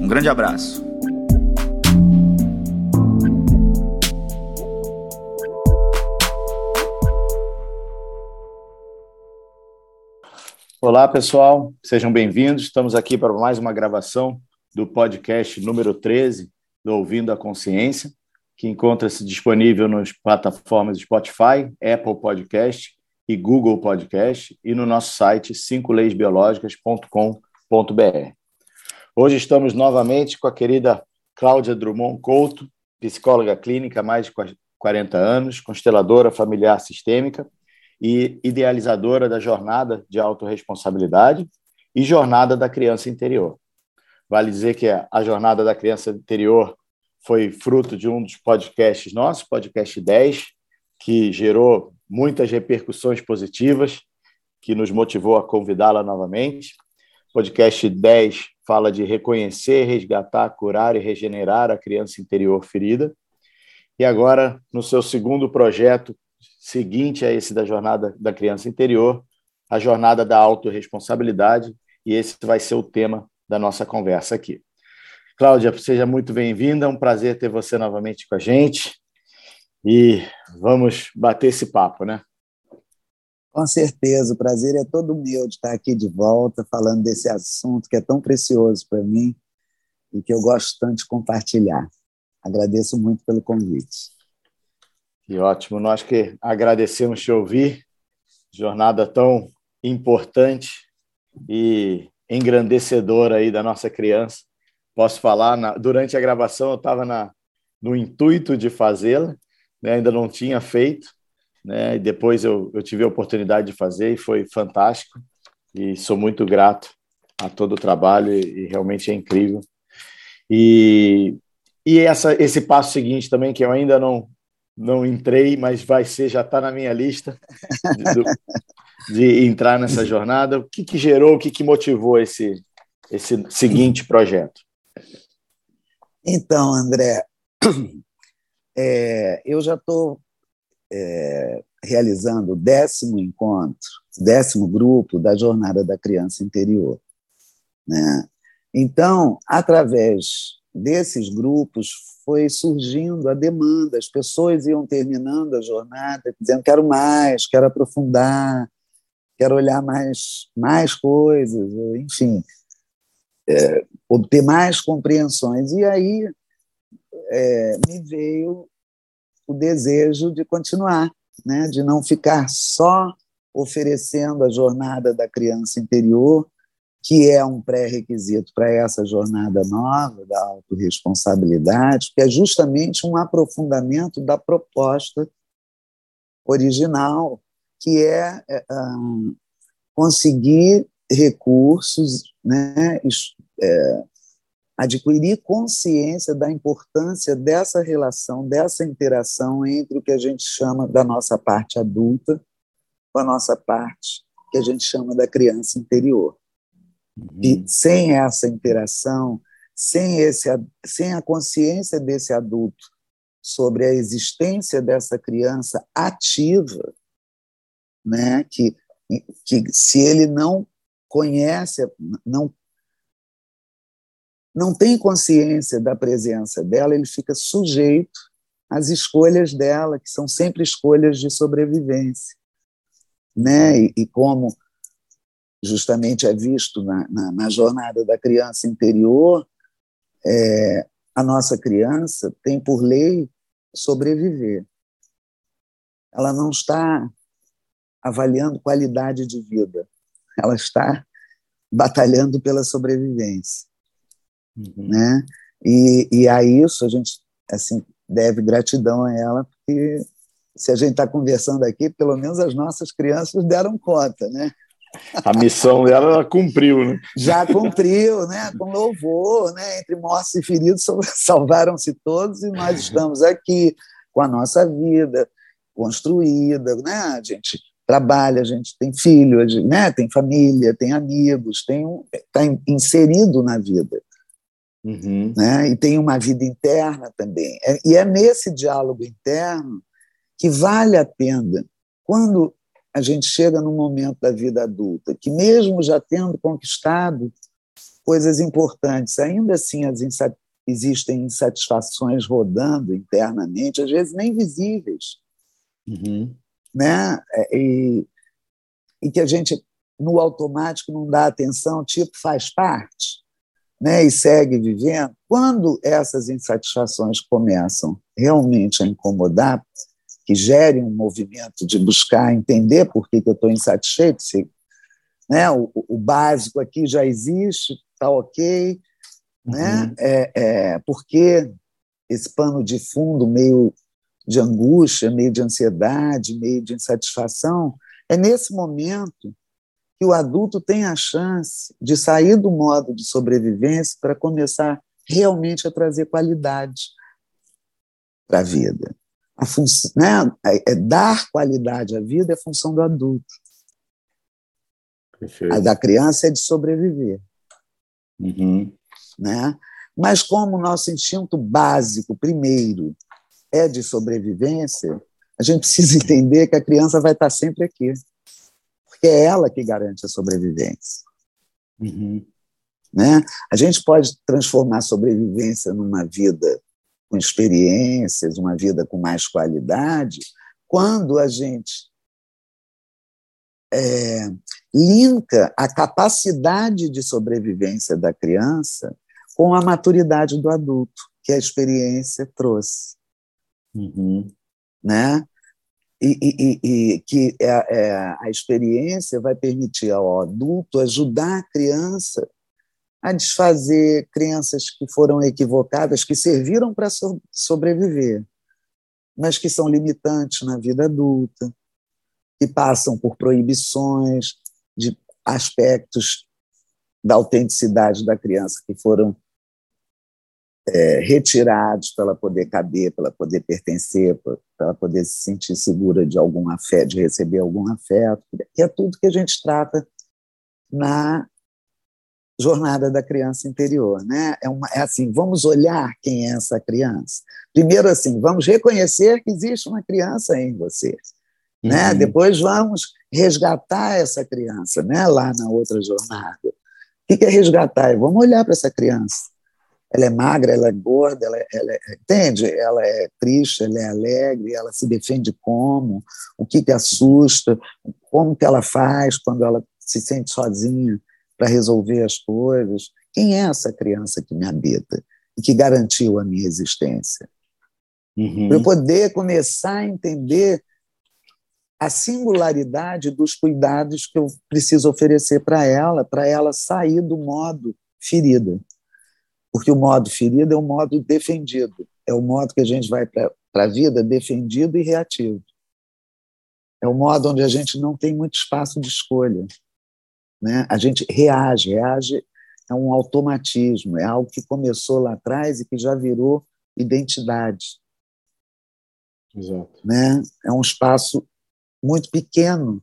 Um grande abraço. Olá, pessoal, sejam bem-vindos. Estamos aqui para mais uma gravação do podcast número 13 do Ouvindo a Consciência, que encontra-se disponível nas plataformas Spotify, Apple Podcast e Google Podcast e no nosso site cincoleisbiológicas.com.br. Hoje estamos novamente com a querida Cláudia Drummond Couto, psicóloga clínica há mais de 40 anos, consteladora familiar sistêmica e idealizadora da jornada de autorresponsabilidade e jornada da criança interior. Vale dizer que a jornada da criança interior foi fruto de um dos podcasts nossos, podcast 10, que gerou muitas repercussões positivas, que nos motivou a convidá-la novamente. Podcast 10 fala de reconhecer, resgatar, curar e regenerar a criança interior ferida. E agora, no seu segundo projeto, seguinte a esse da jornada da criança interior, a jornada da autorresponsabilidade, e esse vai ser o tema da nossa conversa aqui. Cláudia, seja muito bem-vinda, é um prazer ter você novamente com a gente e vamos bater esse papo, né? Com certeza, o prazer é todo meu de estar aqui de volta, falando desse assunto que é tão precioso para mim e que eu gosto tanto de compartilhar. Agradeço muito pelo convite. Que ótimo, nós que agradecemos te ouvir, jornada tão importante e engrandecedora aí da nossa criança. Posso falar, na, durante a gravação eu estava no intuito de fazê-la, né, ainda não tinha feito, né, e depois eu, eu tive a oportunidade de fazer e foi fantástico, e sou muito grato a todo o trabalho e, e realmente é incrível. E, e essa, esse passo seguinte também, que eu ainda não, não entrei, mas vai ser, já está na minha lista de, de, entrar nessa jornada. O que, que gerou, o que, que motivou esse, esse seguinte projeto? Então, André, é, eu já estou é, realizando o décimo encontro, décimo grupo da Jornada da Criança Interior. Né? Então, através desses grupos, foi surgindo a demanda, as pessoas iam terminando a jornada dizendo: quero mais, quero aprofundar, quero olhar mais, mais coisas, enfim, é, obter mais compreensões. E aí é, me veio o desejo de continuar, né? de não ficar só oferecendo a jornada da criança interior, que é um pré-requisito para essa jornada nova da autorresponsabilidade, que é justamente um aprofundamento da proposta original, que é, é um, conseguir recursos, né, é, adquirir consciência da importância dessa relação, dessa interação entre o que a gente chama da nossa parte adulta com a nossa parte que a gente chama da criança interior. Uhum. E sem essa interação, sem, esse, sem a consciência desse adulto sobre a existência dessa criança ativa, né, que, que se ele não conhece, não não tem consciência da presença dela, ele fica sujeito às escolhas dela, que são sempre escolhas de sobrevivência. Né? E, e como justamente é visto na, na, na jornada da criança interior, é, a nossa criança tem por lei sobreviver. Ela não está avaliando qualidade de vida, ela está batalhando pela sobrevivência. Uhum. Né? E, e a isso a gente assim deve gratidão a ela, porque se a gente está conversando aqui, pelo menos as nossas crianças deram conta, né? A missão dela ela cumpriu, né? Já cumpriu, né? Com louvor, né? Entre mortos e feridos salvaram-se todos e nós estamos aqui com a nossa vida construída, né? A gente trabalha, a gente tem filho, gente, né? Tem família, tem amigos, tem está inserido na vida. Uhum. Né? E tem uma vida interna também. É, e é nesse diálogo interno que vale a pena, quando a gente chega num momento da vida adulta, que mesmo já tendo conquistado coisas importantes, ainda assim as insat existem insatisfações rodando internamente, às vezes nem visíveis, uhum. né? É, e, e que a gente no automático não dá atenção, tipo faz parte, né? E segue vivendo. Quando essas insatisfações começam realmente a incomodar, que gere um movimento de buscar entender por que, que eu estou insatisfeito, se, né, o, o, básico aqui já existe, está ok, né? Uhum. É, é, porque esse pano de fundo meio de angústia, meio de ansiedade, meio de insatisfação, é nesse momento que o adulto tem a chance de sair do modo de sobrevivência para começar realmente a trazer qualidade para a vida a função, né, é, é dar qualidade à vida é função do adulto. Perfeito. A da criança é de sobreviver. Uhum. Né? Mas como o nosso instinto básico, primeiro, é de sobrevivência, a gente precisa entender que a criança vai estar sempre aqui. Porque é ela que garante a sobrevivência. Uhum. Né? A gente pode transformar a sobrevivência numa vida com experiências, uma vida com mais qualidade, quando a gente é, linka a capacidade de sobrevivência da criança com a maturidade do adulto, que a experiência trouxe. Uhum. Né? E, e, e, que é, é, a experiência vai permitir ao adulto ajudar a criança a desfazer crenças que foram equivocadas, que serviram para so sobreviver, mas que são limitantes na vida adulta, que passam por proibições de aspectos da autenticidade da criança que foram é, retirados para ela poder caber, para ela poder pertencer, para ela poder se sentir segura de algum afeto, de receber algum afeto, que é tudo que a gente trata na jornada da criança interior, né? É, uma, é assim, vamos olhar quem é essa criança. Primeiro, assim, vamos reconhecer que existe uma criança em você, né? Uhum. Depois vamos resgatar essa criança, né? Lá na outra jornada. O que é resgatar? Vamos olhar para essa criança. Ela é magra, ela é gorda, ela, é, ela é, entende? Ela é triste, ela é alegre, ela se defende como, o que que assusta, como que ela faz quando ela se sente sozinha para resolver as coisas. Quem é essa criança que me habita e que garantiu a minha existência? Uhum. Para eu poder começar a entender a singularidade dos cuidados que eu preciso oferecer para ela, para ela sair do modo ferida. Porque o modo ferida é o modo defendido, é o modo que a gente vai para a vida defendido e reativo. É o modo onde a gente não tem muito espaço de escolha. Né? A gente reage, reage é um automatismo, é algo que começou lá atrás e que já virou identidade. Exato. Né? É um espaço muito pequeno.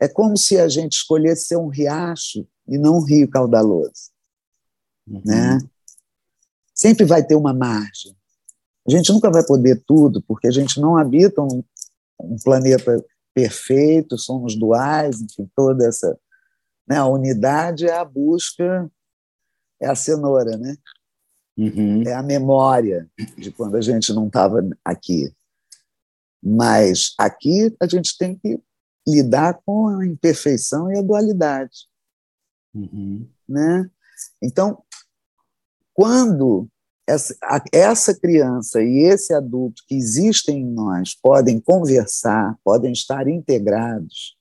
É como se a gente escolhesse ser um riacho e não um rio caudaloso. Uhum. Né? Sempre vai ter uma margem. A gente nunca vai poder tudo, porque a gente não habita um, um planeta perfeito, somos duais, enfim, toda essa né? A unidade é a busca, é a cenoura, né? Uhum. é a memória de quando a gente não estava aqui. Mas aqui a gente tem que lidar com a imperfeição e a dualidade. Uhum. Né? Então, quando essa, essa criança e esse adulto que existem em nós podem conversar, podem estar integrados,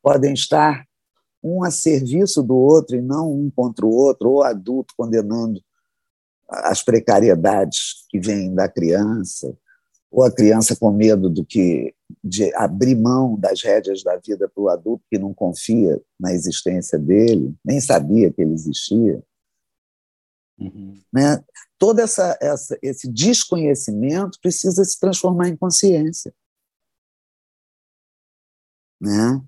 podem estar um a serviço do outro e não um contra o outro, ou adulto condenando as precariedades que vêm da criança, ou a criança com medo do que de abrir mão das rédeas da vida para o adulto que não confia na existência dele, nem sabia que ele existia. Uhum. Né? Todo essa, essa, esse desconhecimento precisa se transformar em consciência. Né?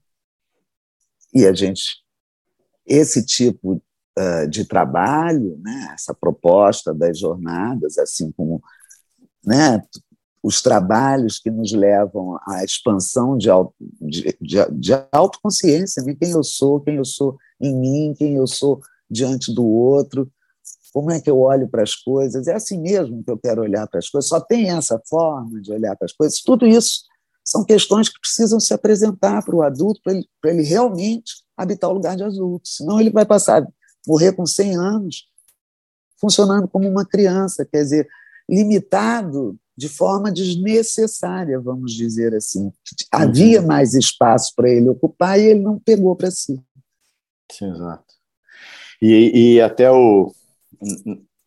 E a gente, esse tipo uh, de trabalho, né, essa proposta das jornadas, assim como né, os trabalhos que nos levam à expansão de, de, de, de autoconsciência, né? quem eu sou, quem eu sou em mim, quem eu sou diante do outro, como é que eu olho para as coisas, é assim mesmo que eu quero olhar para as coisas, só tem essa forma de olhar para as coisas, tudo isso são questões que precisam se apresentar para o adulto, para ele, para ele realmente habitar o lugar de adulto, senão ele vai passar, morrer com 100 anos, funcionando como uma criança, quer dizer, limitado de forma desnecessária, vamos dizer assim. Havia uhum. mais espaço para ele ocupar e ele não pegou para si. Sim, exato. E, e até o.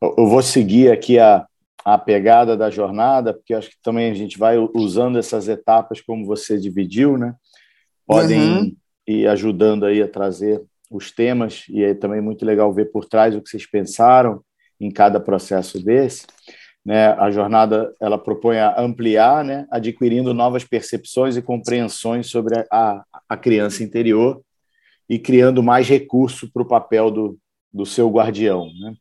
Eu vou seguir aqui a, a pegada da jornada, porque acho que também a gente vai usando essas etapas como você dividiu, né? Podem uhum. ir ajudando aí a trazer os temas, e é também muito legal ver por trás o que vocês pensaram em cada processo desse. Né, a jornada ela propõe a ampliar, né, adquirindo novas percepções e compreensões sobre a, a criança interior e criando mais recurso para o papel do, do seu guardião. Né?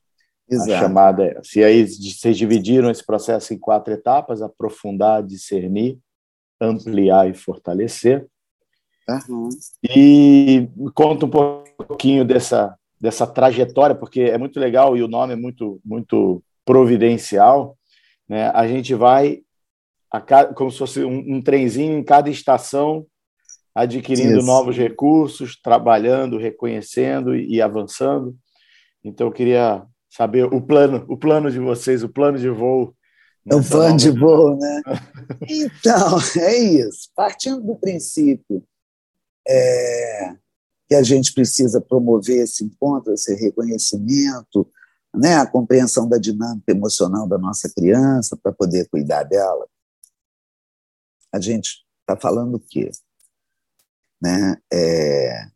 Exato. A chamada é essa. E aí vocês dividiram esse processo em quatro etapas: aprofundar, discernir, ampliar e fortalecer. Uhum. E conta um pouquinho dessa, dessa trajetória, porque é muito legal e o nome é muito, muito providencial, né? A gente vai a cada, como se fosse um, um trenzinho em cada estação, adquirindo Isso. novos recursos, trabalhando, reconhecendo e, e avançando. Então eu queria saber o plano, o plano de vocês, o plano de voo. O plano de voo, né? então, é isso. Partindo do princípio é, que a gente precisa promover esse encontro, esse reconhecimento, né, a compreensão da dinâmica emocional da nossa criança para poder cuidar dela. A gente está falando o quê? Né? É,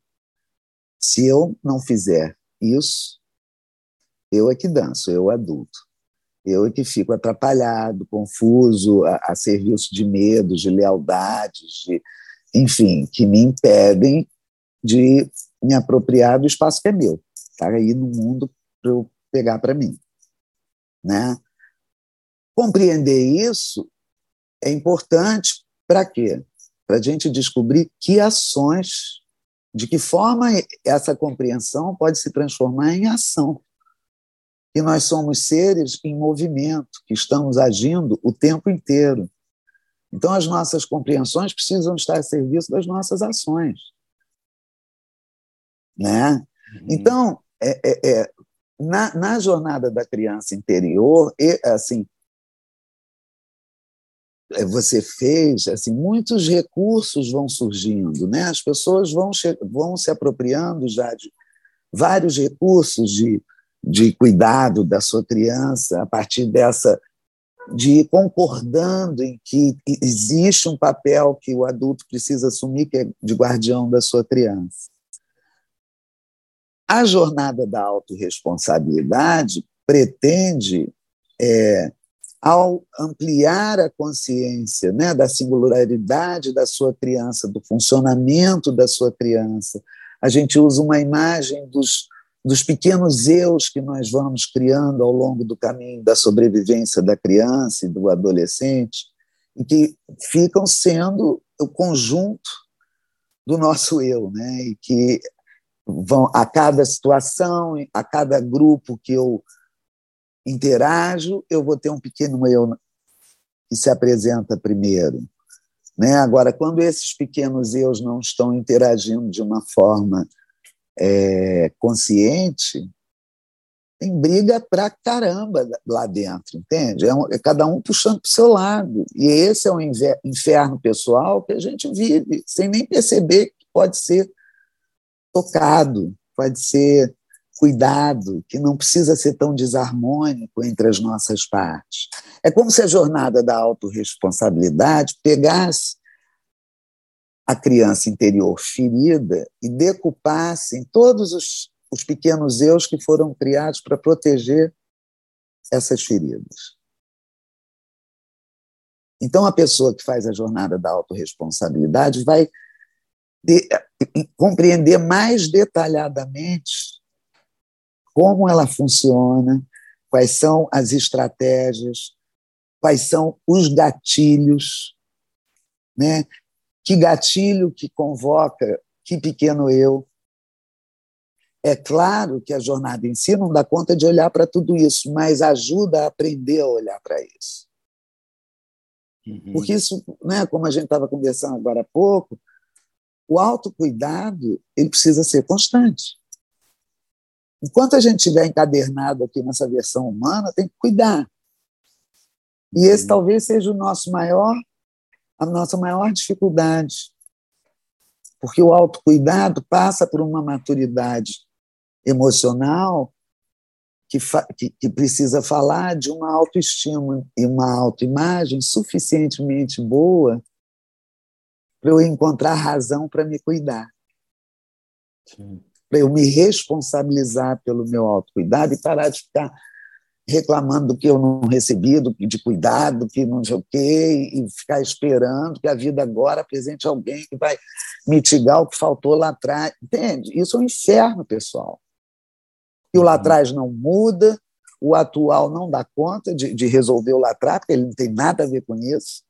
se eu não fizer isso, eu é que danço, eu adulto. Eu é que fico atrapalhado, confuso, a, a serviço de medos, de lealdades, de, enfim, que me impedem de me apropriar do espaço que é meu. Tá aí no mundo para eu pegar para mim. Né? Compreender isso é importante para quê? Para a gente descobrir que ações, de que forma essa compreensão pode se transformar em ação. Que nós somos seres em movimento, que estamos agindo o tempo inteiro. Então, as nossas compreensões precisam estar a serviço das nossas ações. Né? Uhum. Então, é, é, é, na, na jornada da criança interior, e, assim, é, você fez, assim, muitos recursos vão surgindo, né? As pessoas vão, vão se apropriando já de vários recursos de, de cuidado da sua criança a partir dessa de ir concordando em que existe um papel que o adulto precisa assumir que é de guardião da sua criança. A jornada da autorresponsabilidade pretende, é, ao ampliar a consciência né, da singularidade da sua criança, do funcionamento da sua criança, a gente usa uma imagem dos, dos pequenos eus que nós vamos criando ao longo do caminho da sobrevivência da criança e do adolescente, e que ficam sendo o conjunto do nosso eu, né? e que vão a cada situação, a cada grupo que eu interajo, eu vou ter um pequeno eu que se apresenta primeiro. Né? Agora, quando esses pequenos eus não estão interagindo de uma forma é, consciente, tem briga pra caramba lá dentro, entende? É, um, é cada um puxando para o seu lado. E esse é um inferno pessoal que a gente vive, sem nem perceber que pode ser tocado, pode ser cuidado, que não precisa ser tão desarmônico entre as nossas partes. É como se a jornada da autorresponsabilidade pegasse a criança interior ferida e decupasse em todos os, os pequenos eus que foram criados para proteger essas feridas. Então, a pessoa que faz a jornada da autorresponsabilidade vai de, compreender mais detalhadamente como ela funciona, quais são as estratégias, quais são os gatilhos, né? Que gatilho que convoca que pequeno eu. É claro que a jornada em si não dá conta de olhar para tudo isso, mas ajuda a aprender a olhar para isso. Uhum. Porque isso, né, como a gente estava conversando agora há pouco, o autocuidado ele precisa ser constante. Enquanto a gente estiver encadernado aqui nessa versão humana, tem que cuidar. E esse uhum. talvez seja o nosso maior, a nossa maior dificuldade. Porque o autocuidado passa por uma maturidade emocional que, que, que precisa falar de uma autoestima e uma autoimagem suficientemente boa para eu encontrar razão para me cuidar. Para eu me responsabilizar pelo meu autocuidado e parar de ficar reclamando do que eu não recebi, do, de cuidado, que não sei o quê, e ficar esperando que a vida agora apresente alguém que vai mitigar o que faltou lá atrás. Entende? Isso é um inferno, pessoal. E o lá uhum. atrás não muda, o atual não dá conta de, de resolver o lá atrás, porque ele não tem nada a ver com isso.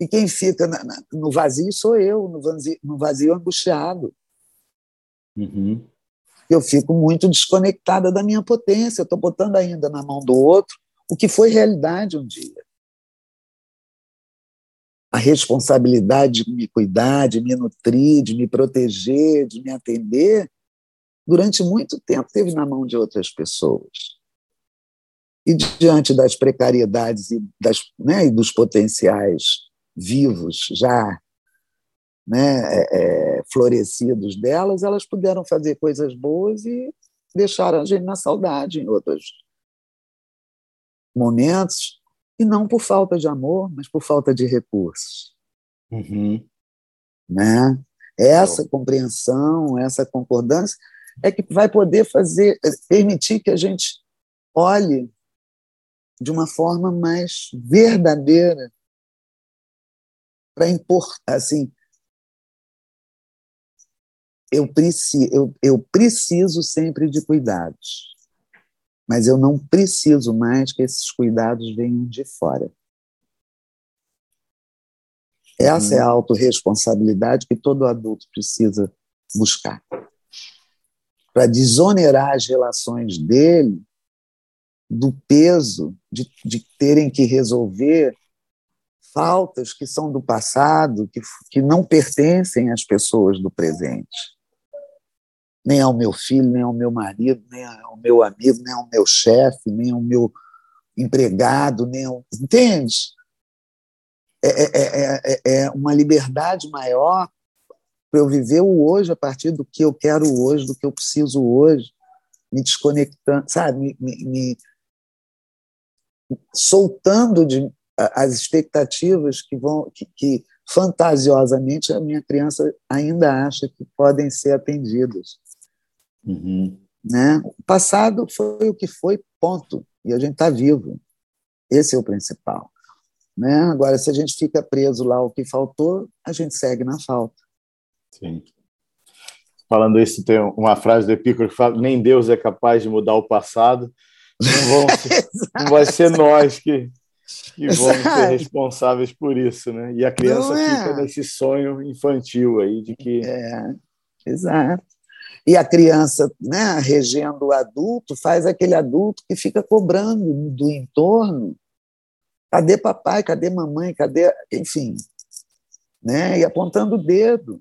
E quem fica na, na, no vazio sou eu, no vazio, no vazio angustiado. Uhum. Eu fico muito desconectada da minha potência, estou botando ainda na mão do outro o que foi realidade um dia. A responsabilidade de me cuidar, de me nutrir, de me proteger, de me atender, durante muito tempo teve na mão de outras pessoas. E diante das precariedades e, das, né, e dos potenciais vivos já né, é, é, florescidos delas, elas puderam fazer coisas boas e deixaram a gente na saudade em outros momentos, e não por falta de amor, mas por falta de recursos. Uhum. Né? Essa compreensão, essa concordância é que vai poder fazer, permitir que a gente olhe de uma forma mais verdadeira para impor, assim, eu preciso, eu, eu preciso sempre de cuidados, mas eu não preciso mais que esses cuidados venham de fora. Essa é a uhum. autorresponsabilidade que todo adulto precisa buscar para desonerar as relações dele do peso de, de terem que resolver faltas que são do passado, que, que não pertencem às pessoas do presente. Nem ao meu filho, nem ao meu marido, nem ao meu amigo, nem ao meu chefe, nem ao meu empregado, nem ao. Entende? É, é, é, é uma liberdade maior para eu viver o hoje a partir do que eu quero hoje, do que eu preciso hoje, me desconectando, sabe, me, me, me soltando de, as expectativas que vão que, que, fantasiosamente a minha criança ainda acha que podem ser atendidas. Uhum. Né? O passado foi o que foi, ponto. E a gente está vivo. Esse é o principal. Né? Agora, se a gente fica preso lá o que faltou, a gente segue na falta. Sim. Falando isso, tem uma frase do Epicuro que fala: nem Deus é capaz de mudar o passado. Não, ser, não vai ser nós que, que vamos ser responsáveis por isso, né? E a criança é. fica nesse sonho infantil aí de que. É, exato. E a criança, né, regendo o adulto, faz aquele adulto que fica cobrando do entorno: cadê papai, cadê mamãe, cadê. Enfim. Né? E apontando o dedo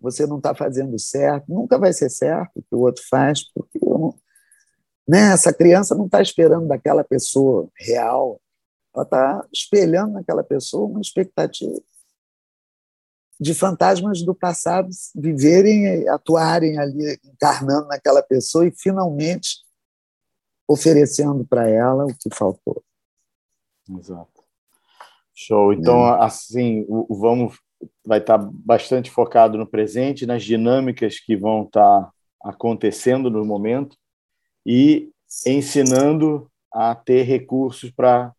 você não está fazendo certo, nunca vai ser certo o que o outro faz, porque não, né, essa criança não está esperando daquela pessoa real, ela está espelhando naquela pessoa uma expectativa. De fantasmas do passado viverem, atuarem ali, encarnando naquela pessoa e finalmente oferecendo para ela o que faltou. Exato. Show. Então, é. assim, o, vamos vai estar tá bastante focado no presente, nas dinâmicas que vão estar tá acontecendo no momento e ensinando a ter recursos para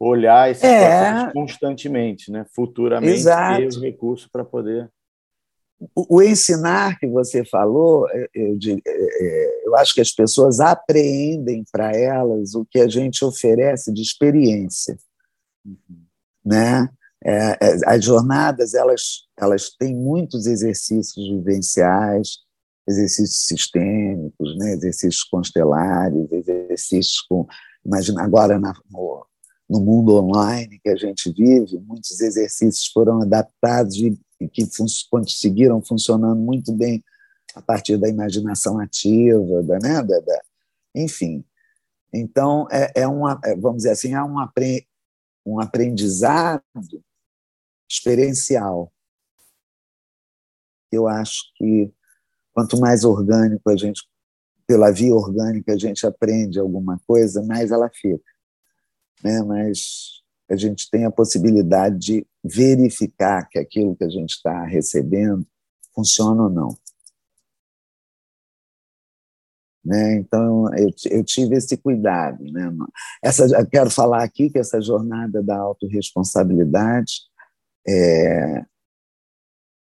olhar esses é. processos constantemente, né? Futuramente Exato. ter o recurso para poder o, ensinar que você falou, eu, eu, eu, acho que as pessoas apreendem para elas o que a gente oferece de experiência, uhum. né? É, é, as jornadas elas elas têm muitos exercícios vivenciais, exercícios sistêmicos, né? exercícios constelares, exercícios com imagina agora na, no, no mundo online que a gente vive, muitos exercícios foram adaptados e, que fun conseguiram funcionando muito bem a partir da imaginação ativa, da, né, da, da enfim. Então, é, é uma, é, vamos dizer assim, é um, apre um aprendizado experiencial. Eu acho que quanto mais orgânico a gente, pela via orgânica, a gente aprende alguma coisa, mais ela fica né? mas a gente tem a possibilidade de verificar que aquilo que a gente está recebendo funciona ou não. Né? Então, eu, eu tive esse cuidado. Né? Essa, quero falar aqui que essa jornada da autorresponsabilidade é,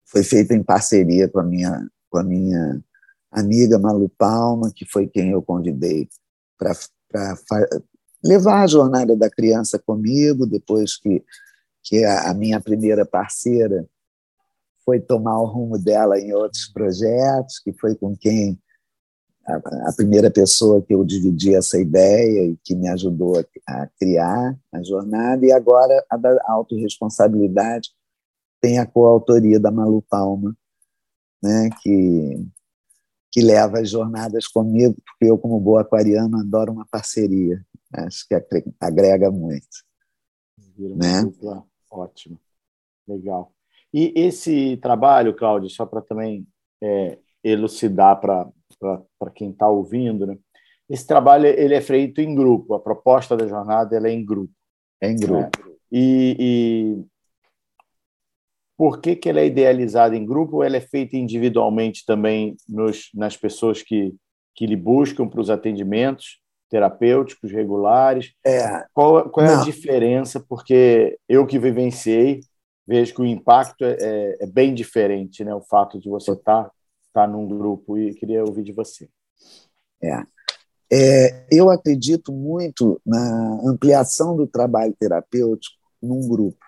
foi feita em parceria com a minha, com a minha amiga Malu Palma, que foi quem eu convidei para levar a jornada da criança comigo, depois que, que a, minha primeira parceira foi tomar o rumo dela em outros projetos, que foi com quem a, a primeira pessoa que eu dividi essa ideia e que me ajudou a, a criar a jornada, e agora a da autorresponsabilidade tem a coautoria da Malu Palma, né, que que leva as jornadas comigo, porque eu, como boa aquariano, adoro uma parceria. Acho que agrega muito. né? Dupla. Ótimo. Legal. E esse trabalho, Cláudio, só para também é, elucidar para quem está ouvindo, né? esse trabalho ele é feito em grupo, a proposta da jornada ela é em grupo. É em grupo. Né? E por que, que ela é idealizada em grupo ou ela é feita individualmente também nos, nas pessoas que, que lhe buscam para os atendimentos terapêuticos regulares? É, qual, qual é não. a diferença? Porque eu que vivenciei, vejo que o impacto é, é, é bem diferente, né? o fato de você estar tá, tá num grupo, e queria ouvir de você. É. É, eu acredito muito na ampliação do trabalho terapêutico num grupo.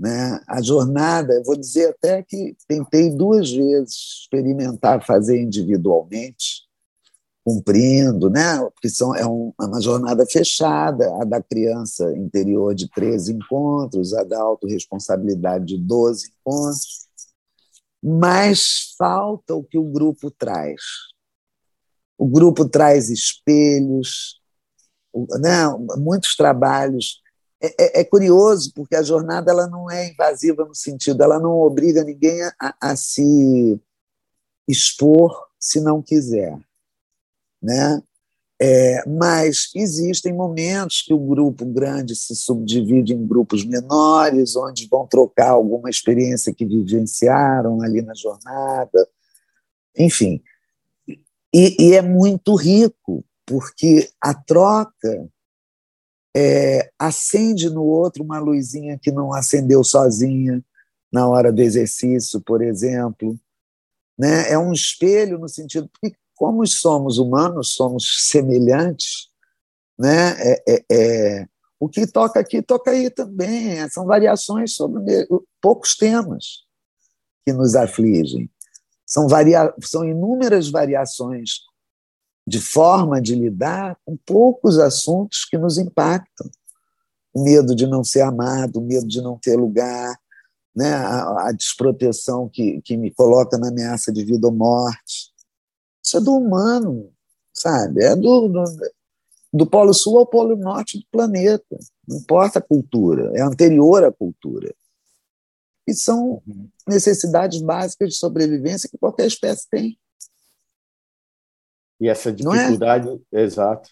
Né? A jornada, eu vou dizer até que tentei duas vezes experimentar fazer individualmente, cumprindo, né? porque são, é, um, é uma jornada fechada, a da criança interior de 13 encontros, a da autorresponsabilidade de 12 encontros, mas falta o que o grupo traz. O grupo traz espelhos, né? muitos trabalhos é, é, é, curioso porque a jornada ela não é invasiva no sentido, ela não obriga ninguém a, a se expor se não quiser, né? É, mas existem momentos que o grupo grande se subdivide em grupos menores, onde vão trocar alguma experiência que vivenciaram ali na jornada, enfim. E, e é muito rico, porque a troca é, acende no outro uma luzinha que não acendeu sozinha na hora do exercício, por exemplo. Né? É um espelho no sentido porque como somos humanos, somos semelhantes, né? É, é, é, o que toca aqui toca aí também. São variações sobre poucos temas que nos afligem. São, varia... São inúmeras variações de forma de lidar com poucos assuntos que nos impactam. O medo de não ser amado, o medo de não ter lugar, né? a, a desproteção que, que me coloca na ameaça de vida ou morte. Isso é do humano, sabe? É do, do, do Polo Sul ao Polo Norte do planeta. Não importa a cultura, é anterior à cultura. que são uhum. necessidades básicas de sobrevivência que qualquer espécie tem. E essa é? dificuldade, é? exato.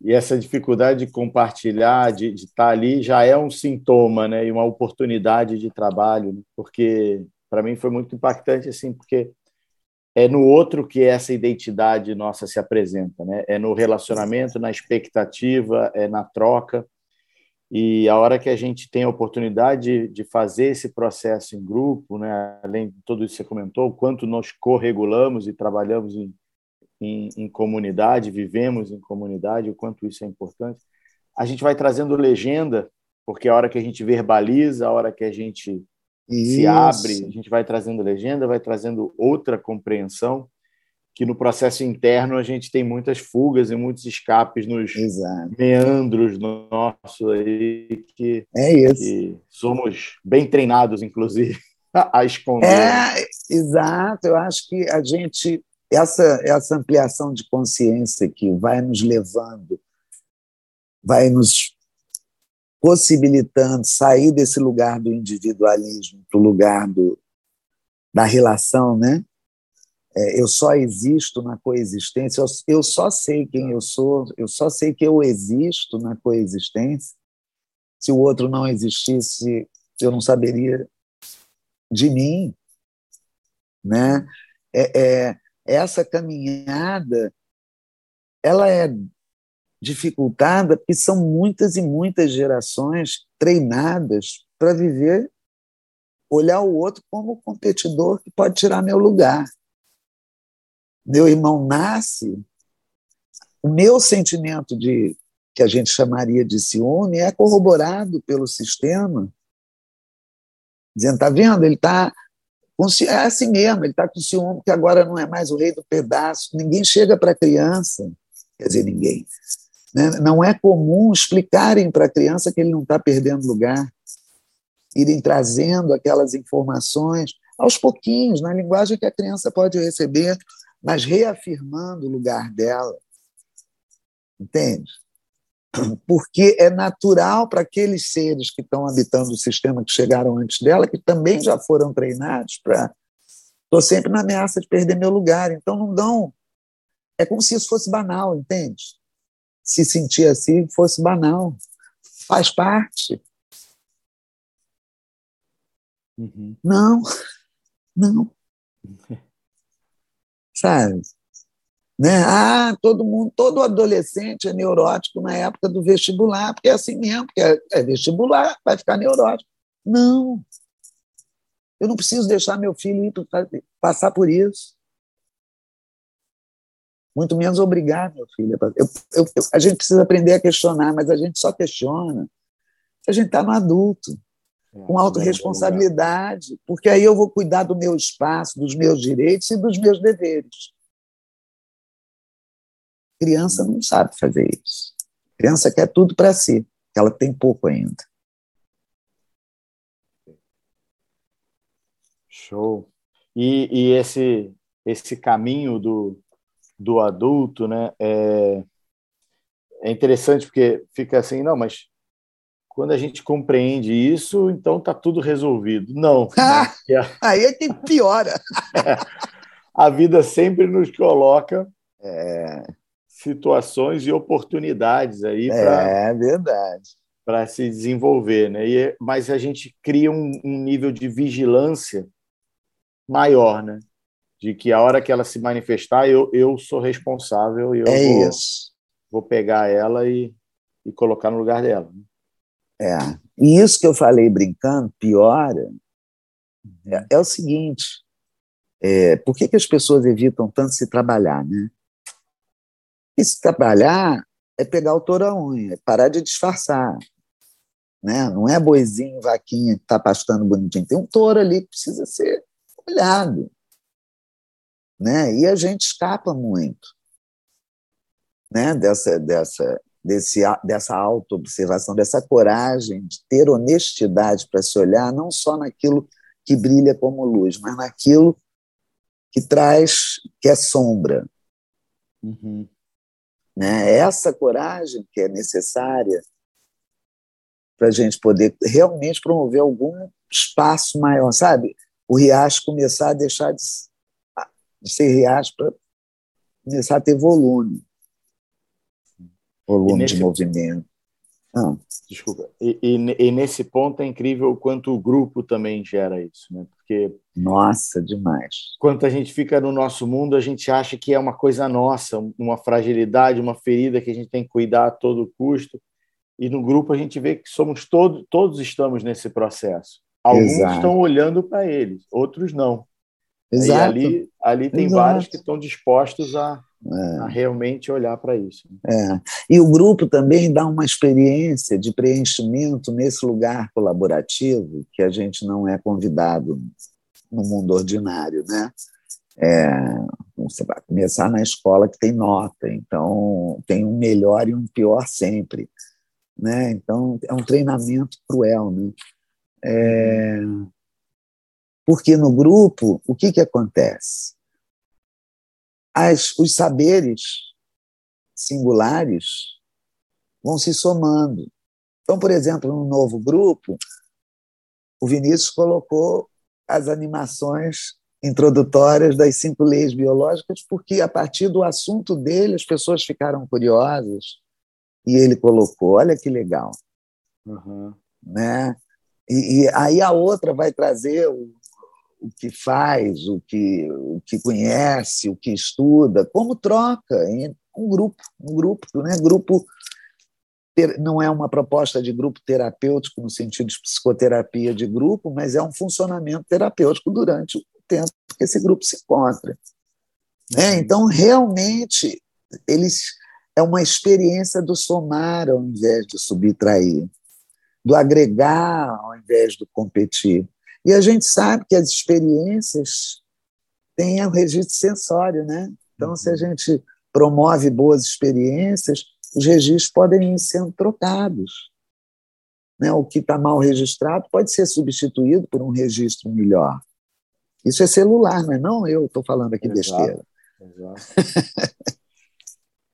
E essa dificuldade de compartilhar, de, de, estar ali, já é um sintoma, né? E uma oportunidade de trabalho, né? porque para mim foi muito impactante, assim, porque é no outro que essa identidade nossa se apresenta, né? É no relacionamento, na expectativa, é na troca. E a hora que a gente tem a oportunidade de fazer esse processo em grupo, né? Além de tudo isso que você comentou, o quanto nós corregulamos e trabalhamos em, em, em comunidade, vivemos em comunidade, o quanto isso é importante. A gente vai trazendo legenda, porque a hora que a gente verbaliza, a hora que a gente isso. se abre, a gente vai trazendo legenda, vai trazendo outra compreensão, que no processo interno a gente tem muitas fugas e muitos escapes nos Exato. meandros nosso aí, que, é isso. que somos bem treinados, inclusive, a esconder. É, exato, eu acho que a gente, essa, essa ampliação de consciência que vai nos levando, vai nos possibilitando sair desse lugar do individualismo para o lugar do, da relação, né? É, eu só existo na coexistência, eu, eu só sei quem eu sou, eu só sei que eu existo na coexistência. Se o outro não existisse, eu não saberia de mim, né? É, é, essa caminhada, ela é dificultada, porque são muitas e muitas gerações treinadas para viver, olhar o outro como competidor que pode tirar meu lugar. Meu irmão nasce, o meu sentimento de que a gente chamaria de ciúme é corroborado pelo sistema, dizendo, tá vendo? Ele está é assim mesmo, ele está com ciúme que agora não é mais o rei do pedaço. Ninguém chega para a criança, quer dizer, ninguém. Né? Não é comum explicarem para a criança que ele não está perdendo lugar, irem trazendo aquelas informações aos pouquinhos, na linguagem que a criança pode receber, mas reafirmando o lugar dela. Entende? Porque é natural para aqueles seres que estão habitando o sistema que chegaram antes dela, que também já foram treinados para. Estou sempre na ameaça de perder meu lugar, então não dão. É como se isso fosse banal, entende? se sentir assim fosse banal. Faz parte. Uhum. Não, não. Sabe? Né? Ah, todo mundo, todo adolescente é neurótico na época do vestibular, porque é assim mesmo, porque é, é vestibular, vai ficar neurótico. Não. Eu não preciso deixar meu filho ir passar por isso muito menos obrigar meu filho. Eu, eu, eu, a gente precisa aprender a questionar, mas a gente só questiona se a gente está no adulto, é, com autorresponsabilidade, porque aí eu vou cuidar do meu espaço, dos meus direitos e dos meus deveres. Criança não sabe fazer isso. Criança quer tudo para si, ela tem pouco ainda. Show. E, e esse, esse caminho do, do adulto, né? É, é interessante porque fica assim, não, mas quando a gente compreende isso, então tá tudo resolvido. Não. né? Aí é que piora. É, a vida sempre nos coloca é, situações e oportunidades aí para é verdade para se desenvolver, né? E, mas a gente cria um, um nível de vigilância maior, né? de que a hora que ela se manifestar, eu, eu sou responsável e eu é vou, isso. vou pegar ela e, e colocar no lugar dela. É. E isso que eu falei brincando, piora, é, é o seguinte: é, por que, que as pessoas evitam tanto se trabalhar? Né? E se trabalhar é pegar o touro à unha, é parar de disfarçar. Né? Não é boizinho, vaquinha que está pastando bonitinho. Tem um touro ali que precisa ser olhado né? E a gente escapa muito, né? Dessa dessa desse dessa autoobservação, dessa coragem de ter honestidade para se olhar não só naquilo que brilha como luz, mas naquilo que traz que é sombra. Uhum. Né? Essa coragem que é necessária para a gente poder realmente promover algum espaço maior, sabe? O riacho começar a deixar de, de ser riacho para começar a ter volume volume nesse... de movimento. Ah. Desculpa. E, e, e, nesse ponto é incrível o quanto o grupo também gera isso, né? Porque nossa, demais. Quando a gente fica no nosso mundo, a gente acha que é uma coisa nossa, uma fragilidade, uma ferida que a gente tem que cuidar a todo custo. E no grupo a gente vê que somos todos, todos estamos nesse processo. Alguns Exato. estão olhando para eles, outros não. Exato. E ali, ali tem Exato. vários que estão dispostos a. a realmente olhar para isso. É. E o grupo também dá uma experiência de preenchimento nesse lugar colaborativo que a gente não é convidado no mundo ordinário, né? É, você vai começar na escola que tem nota, então tem um melhor e um pior sempre, né? Então é um treinamento cruel, né? É, porque no grupo o que que acontece? As, os saberes singulares vão se somando. Então, por exemplo, no novo grupo, o Vinícius colocou as animações introdutórias das cinco leis biológicas, porque a partir do assunto dele as pessoas ficaram curiosas e ele colocou. Olha que legal. Uhum. Né? E, e, aí a outra vai trazer o, o que faz, o que, o que conhece, o que estuda, como troca em um grupo, um grupo, né? Grupo ter, não é uma proposta de grupo terapêutico no sentido de psicoterapia de grupo, mas é um funcionamento terapêutico durante o tempo que esse grupo se encontra. Né? Então, realmente, eles é uma experiência do somar ao invés de subtrair, do agregar ao invés do competir. E a gente sabe que as experiências têm o registro sensório, né? Então, se a uhum. gente promove boas experiências, os registros podem ir sendo trocados. Né? O que está mal registrado pode ser substituído por um registro melhor. Isso é celular, não é? Não eu estou falando aqui exato, besteira. Exato.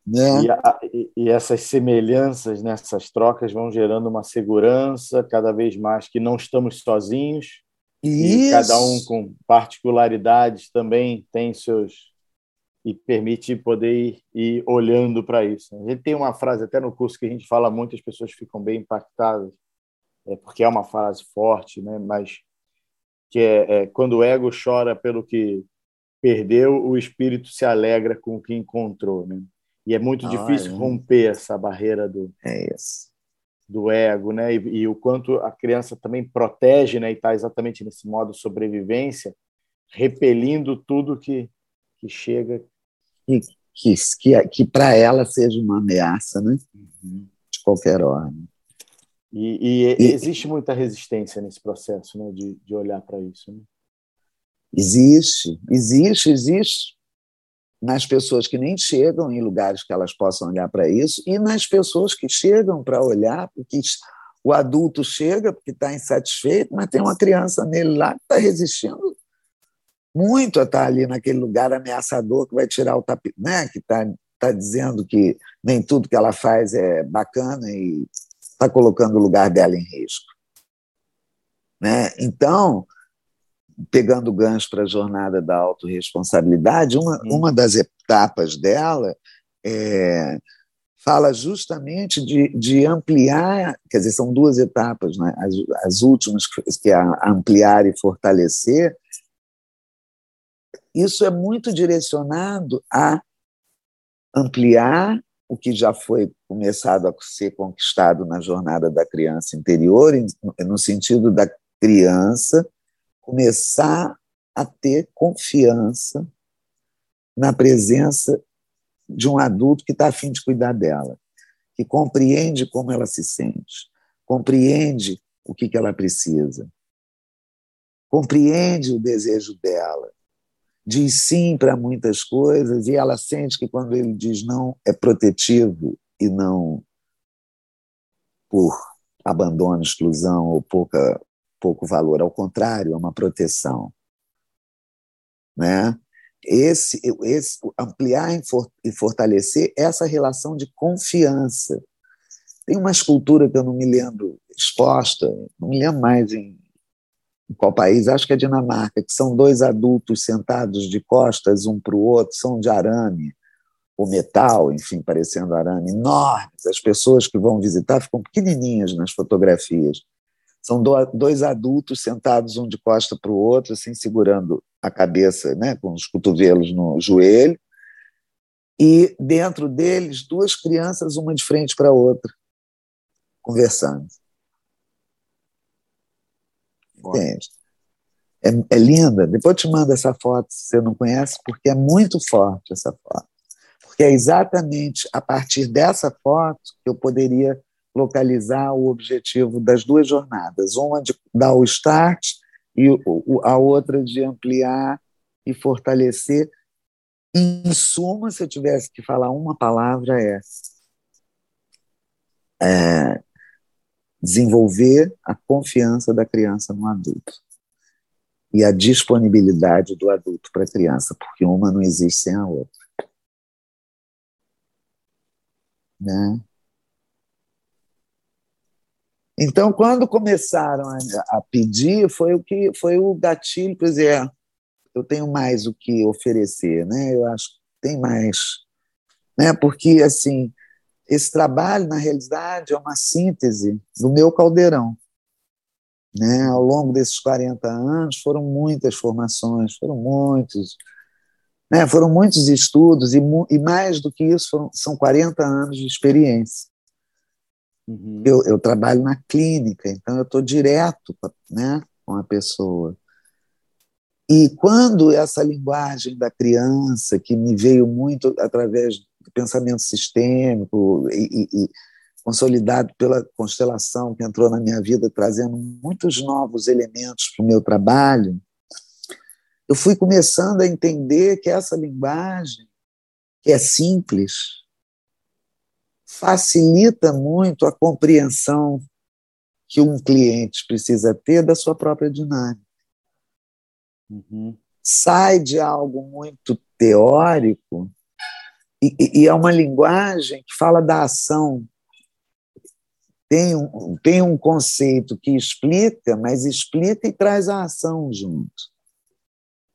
né? e, a, e, e, essas semelhanças nessas trocas vão gerando uma segurança cada vez mais que não estamos sozinhos e cada um com particularidades também tem seus e permite poder ir, ir olhando para isso. A gente tem uma frase até no curso que a gente fala muito, as pessoas ficam bem impactadas, é, porque é uma frase forte, né? Mas que é, é quando o ego chora pelo que perdeu, o espírito se alegra com o que encontrou, né? E é muito ah, difícil é. romper essa barreira do é isso do ego, né? E, e, o quanto a criança também protege, né? E está exatamente nesse modo sobrevivência, repelindo tudo que, que chega. E que, que, que para ela seja uma ameaça, né? Uhum. De qualquer ordem. E, e, e, existe muita resistência nesse processo, né? De, de olhar para isso. Né? Existe, existe, existe nas pessoas que nem chegam em lugares que elas possam olhar para isso e nas pessoas que chegam para olhar, porque o adulto chega porque está insatisfeito, mas tem uma criança nele lá que está resistindo muito a estar tá ali naquele lugar ameaçador que vai tirar o tapete, né? que está tá dizendo que nem tudo que ela faz é bacana e está colocando o lugar dela em risco. Né? Então, pegando gancho para a jornada da autorresponsabilidade, uma, uma das etapas dela é, fala justamente de, de ampliar, quer dizer, são duas etapas, né? as, as últimas, que é ampliar e fortalecer, isso é muito direcionado a ampliar o que já foi começado a ser conquistado na jornada da criança interior, no sentido da criança começar a ter confiança na presença de um adulto que está a fim de cuidar dela, que compreende como ela se sente, compreende o que, que ela precisa, compreende o desejo dela, diz sim para muitas coisas e ela sente que quando ele diz não é protetivo e não por abandono, exclusão ou pouca pouco valor, ao contrário, é uma proteção. Né? Esse, esse ampliar e fortalecer essa relação de confiança. Tem uma escultura que eu não me lembro exposta, não me lembro mais em, qual país, acho que é Dinamarca, que são dois adultos sentados de costas um para o outro, são de arame, ou metal, enfim, parecendo arame, enormes. As pessoas que vão visitar ficam pequenininhas nas fotografias. São dois adultos sentados um de costa para o outro, assim, segurando a cabeça, né, com os cotovelos no joelho, e dentro deles duas crianças, uma de frente para a outra, conversando. Entende? É, é, linda. Depois eu te mando essa foto, se você não conhece, porque é muito forte essa foto. Porque é exatamente a partir dessa foto que eu poderia localizar o objetivo das duas jornadas, uma de dar o start e a outra de ampliar e fortalecer. Em suma, se eu tivesse que falar uma palavra, é, é desenvolver a confiança da criança no adulto e a disponibilidade do adulto para a criança, porque uma não existe sem a outra. Né? Então, quando começaram a, pedir, foi o que foi o gatilho, quer dizer, é, eu tenho mais o que oferecer, né? Eu acho que tem mais, né? Porque assim, esse trabalho na realidade é uma síntese do meu caldeirão. Né? Ao longo desses 40 anos foram muitas formações, foram muitos, né? Foram muitos estudos e, e mais do que isso foram, são 40 anos de experiência. Uhum. Eu, eu, trabalho na clínica, então eu estou direto né, com a pessoa. E quando essa linguagem da criança, que me veio muito através do pensamento sistêmico e, e, e consolidado pela constelação que entrou na minha vida, trazendo muitos novos elementos para o meu trabalho, eu fui começando a entender que essa linguagem, que é simples, facilita muito a compreensão que um cliente precisa ter da sua própria dinâmica. Uhum. Sai de algo muito teórico e, e, é uma linguagem que fala da ação. Tem um, tem um conceito que explica, mas explica e traz a ação junto.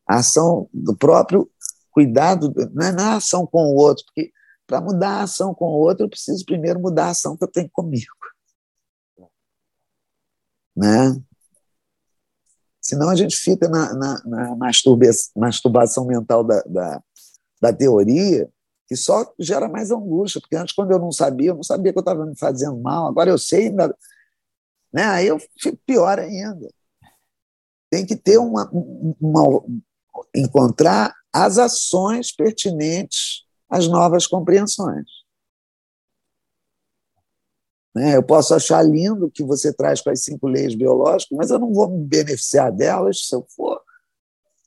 A ação do próprio cuidado, não é na ação com o outro, porque para mudar a ação com o outro, eu preciso primeiro mudar a ação que eu tenho comigo. Né? Senão a gente fica na, na, na masturbação mental da, da, da, teoria, que só gera mais angústia, porque antes, quando eu não sabia, eu não sabia que eu estava me fazendo mal, agora eu sei, ainda, né? aí eu fico pior ainda. Tem que ter uma, uma encontrar as ações pertinentes as novas compreensões. Né? Eu posso achar lindo o que você traz com as cinco leis biológicas, mas eu não vou me beneficiar delas se eu for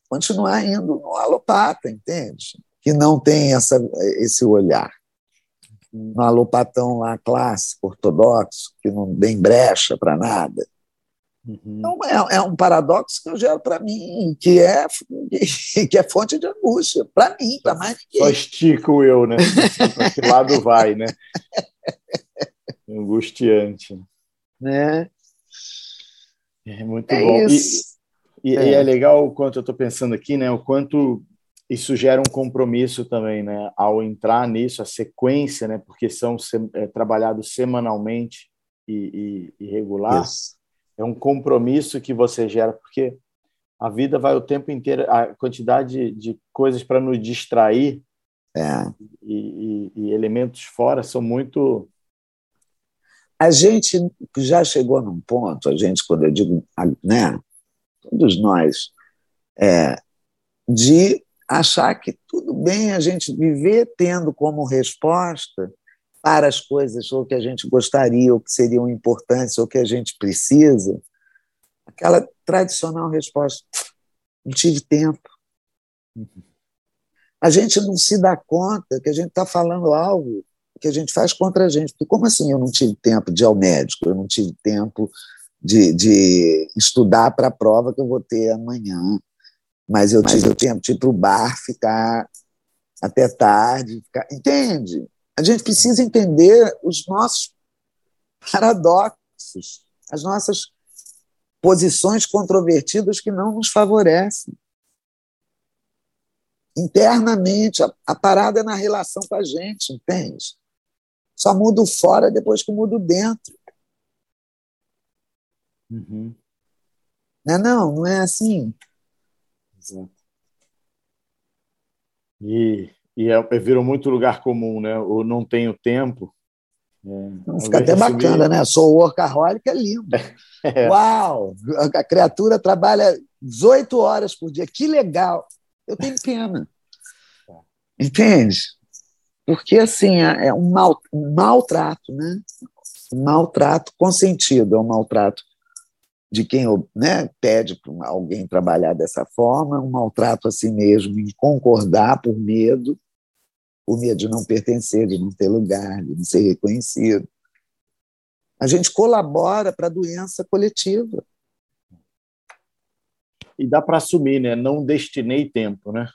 continuar indo no alopata, entende? Que não tem essa, esse olhar. No alopatão lá clássico, ortodoxo, que não tem brecha para nada. Uhum. Então, é, é, um paradoxo que eu gero para mim, que é, que é fonte de angústia, para mim, para mais ninguém. Só estico eu, né? para que lado vai, né? Angustiante. Né? É muito é bom. Isso. E, e é. e é legal o quanto eu estou pensando aqui, né? O quanto isso gera um compromisso também, né? Ao entrar nisso, a sequência, né? Porque são é, trabalhados semanalmente e, e, e regular. Isso é um compromisso que você gera, porque a vida vai o tempo inteiro, a quantidade de coisas para nos distrair é. e, e, e, elementos fora são muito. A gente já chegou num ponto, a gente, quando eu digo, né, todos nós, é, de achar que tudo bem a gente viver tendo como resposta para as coisas ou que a gente gostaria, ou que seriam importantes, ou que a gente precisa, aquela tradicional resposta: não tive tempo. A gente não se dá conta que a gente está falando algo que a gente faz contra a gente. Porque, como assim eu não tive tempo de ir ao médico, eu não tive tempo de, de estudar para a prova que eu vou ter amanhã, mas eu mas tive eu... tempo de ir para o bar, ficar até tarde, ficar... entende? A gente precisa entender os nossos paradoxos, as nossas posições controvertidas que não nos favorecem. Internamente, a, a parada é na relação com a gente, entende? Só muda o fora depois que muda o dentro. Uhum. Não, é não, não é assim. Exato. E, e é, virou muito lugar comum, né? O não tenho tempo. É, Fica até bacana, né? Sou workaholic, é lindo. É. Uau! A criatura trabalha 18 horas por dia, que legal! Eu tenho pena. Entende? Porque, assim, é, é um, mal, um maltrato, né? Um maltrato consentido, é um maltrato de quem né, pede para alguém trabalhar dessa forma, um maltrato a si mesmo, em concordar por medo, por medo de não pertencer, de não ter lugar, de não ser reconhecido. A gente colabora para a doença coletiva. E dá para assumir, né? Não destinei tempo, né?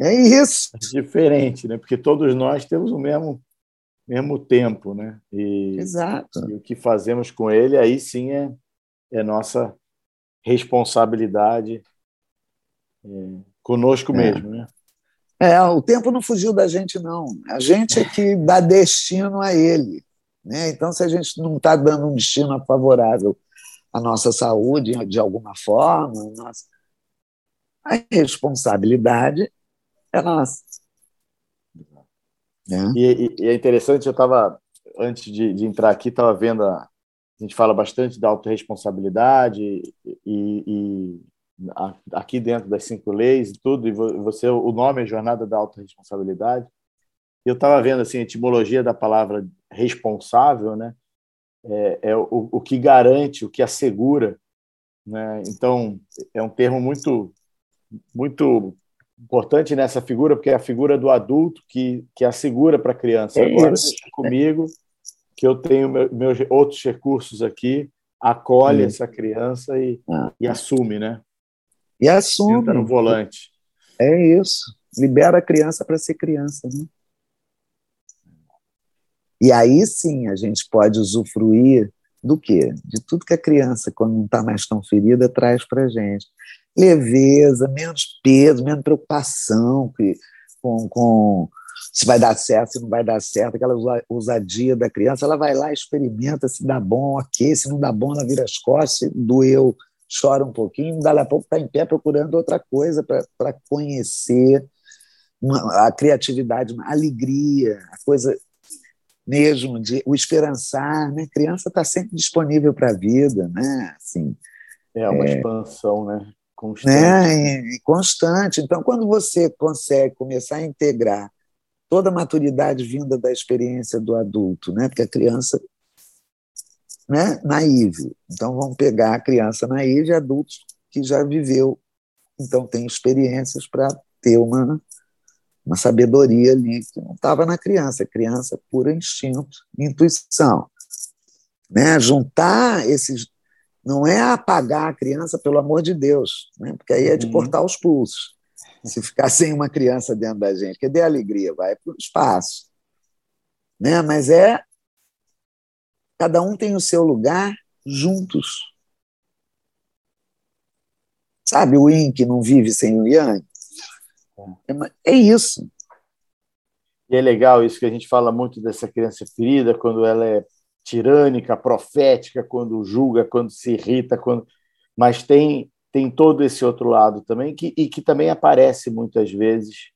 É isso. É diferente, né? Porque todos nós temos o mesmo mesmo tempo, né? E, Exato. E o que fazemos com ele aí sim é é nossa responsabilidade é, conosco é. mesmo, né? É, o tempo não fugiu da gente, não. A gente é que dá destino a ele. Né? Então, se a gente não está dando um destino favorável à nossa saúde, de alguma forma, nossa... a responsabilidade é nossa. É. E, e, é interessante, eu estava, antes de, de, entrar aqui, estava vendo a, a gente fala bastante da autorresponsabilidade e, e a, aqui dentro das cinco leis e tudo, e você o nome é Jornada da Autoresponsabilidade. Eu estava vendo assim a etimologia da palavra responsável, né? É, é o, o que garante, o que assegura, né? Então é um termo muito muito importante nessa figura, porque é a figura do adulto que, que assegura para a criança. É Agora, deixa comigo, que eu tenho meus outros recursos aqui, acolhe essa criança e, ah. e assume, né? E assume. Senta no volante. É isso. Libera a criança para ser criança, né? E aí sim a gente pode usufruir do quê? De tudo que a criança, quando não está mais tão ferida, traz para a gente. Leveza, menos peso, menos preocupação com, com se vai dar certo, se não vai dar certo, aquela ousadia da criança, ela vai lá, experimenta, se dá bom, ok, se não dá bom, ela vira as costas, doeu, chora um pouquinho, dali a pouco está em pé procurando outra coisa para conhecer uma, a criatividade, a alegria, a coisa mesmo de o esperançar, né? A criança está sempre disponível para a vida, né? Assim, é uma é, expansão, né? Constante. Né? E, constante. Então, quando você consegue começar a integrar toda a maturidade vinda da experiência do adulto, né? Porque a criança né, naive. Então vamos pegar a criança naive e adultos que já viveu, então tem experiências para ter uma uma sabedoria ali que não estava na criança, criança pura instinto, intuição. Né? Juntar esses não é apagar a criança, pelo amor de Deus, né? porque aí é de uhum. cortar os pulsos se ficar sem uma criança dentro da gente, que dê alegria, vai para o espaço. Né? Mas é. Cada um tem o seu lugar juntos. Sabe o yin que não vive sem o yang? É, é isso. E é legal isso que a gente fala muito dessa criança ferida, quando ela é tirânica, profética, quando julga, quando se irrita, quando mas tem tem todo esse outro lado também, que, e que também aparece muitas vezes,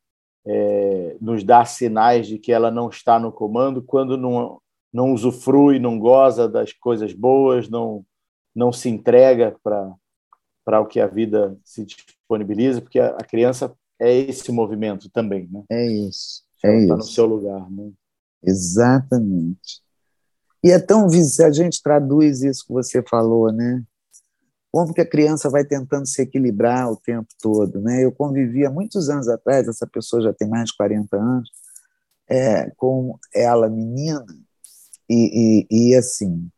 é, nos dá sinais de que ela não está no comando quando não, não usufrui, não goza das coisas boas, não, não se entrega para o que a vida se disponibiliza, porque a, a, criança é esse movimento também. Né? É isso. É está no seu lugar. Né? Exatamente. E é tão se a gente traduz isso que você falou, né? como que a criança vai tentando se equilibrar o tempo todo. Né? Eu convivi há muitos anos atrás, essa pessoa já tem mais de 40 anos, é, com ela menina, e, e, e, assim,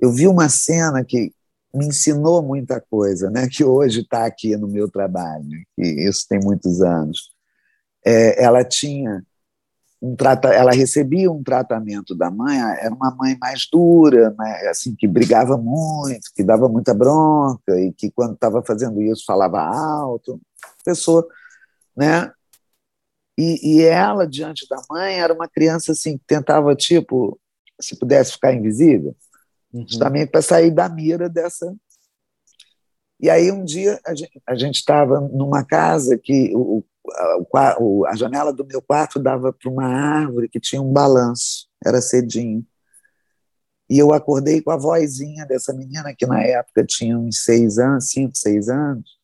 eu vi uma cena que me ensinou muita coisa, né? que hoje está aqui no meu trabalho, que isso tem muitos anos. É, ela tinha um trata, ela recebia um tratamento da mãe, era uma mãe mais dura, né, assim que brigava muito, que dava muita bronca e que quando estava fazendo isso falava alto, pessoa, né? E, e, ela diante da mãe era uma criança assim que tentava tipo se pudesse ficar invisível, uhum. justamente para sair da mira dessa. E aí um dia a gente estava numa casa que o, a, a janela do meu quarto dava para uma árvore que tinha um balanço, era cedinho. E eu acordei com a vozinha dessa menina, que na época tinha uns seis anos, cinco, seis anos,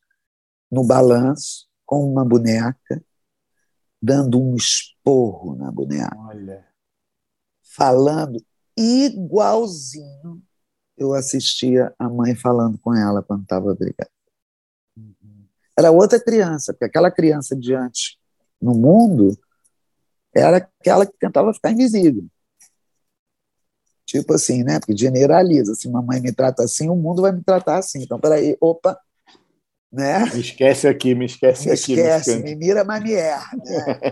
no balanço, com uma boneca, dando um esporro na boneca. Olha. Falando igualzinho eu assistia a mãe falando com ela quando estava brigada era outra criança, porque aquela criança diante no mundo era aquela que tentava ficar invisível. Tipo assim, né? Porque generaliza. Se mamãe me trata assim, o mundo vai me tratar assim. Então, peraí, opa, né? Me esquece aqui, me esquece me aqui. Esquece, me mira, mas me erra. Né?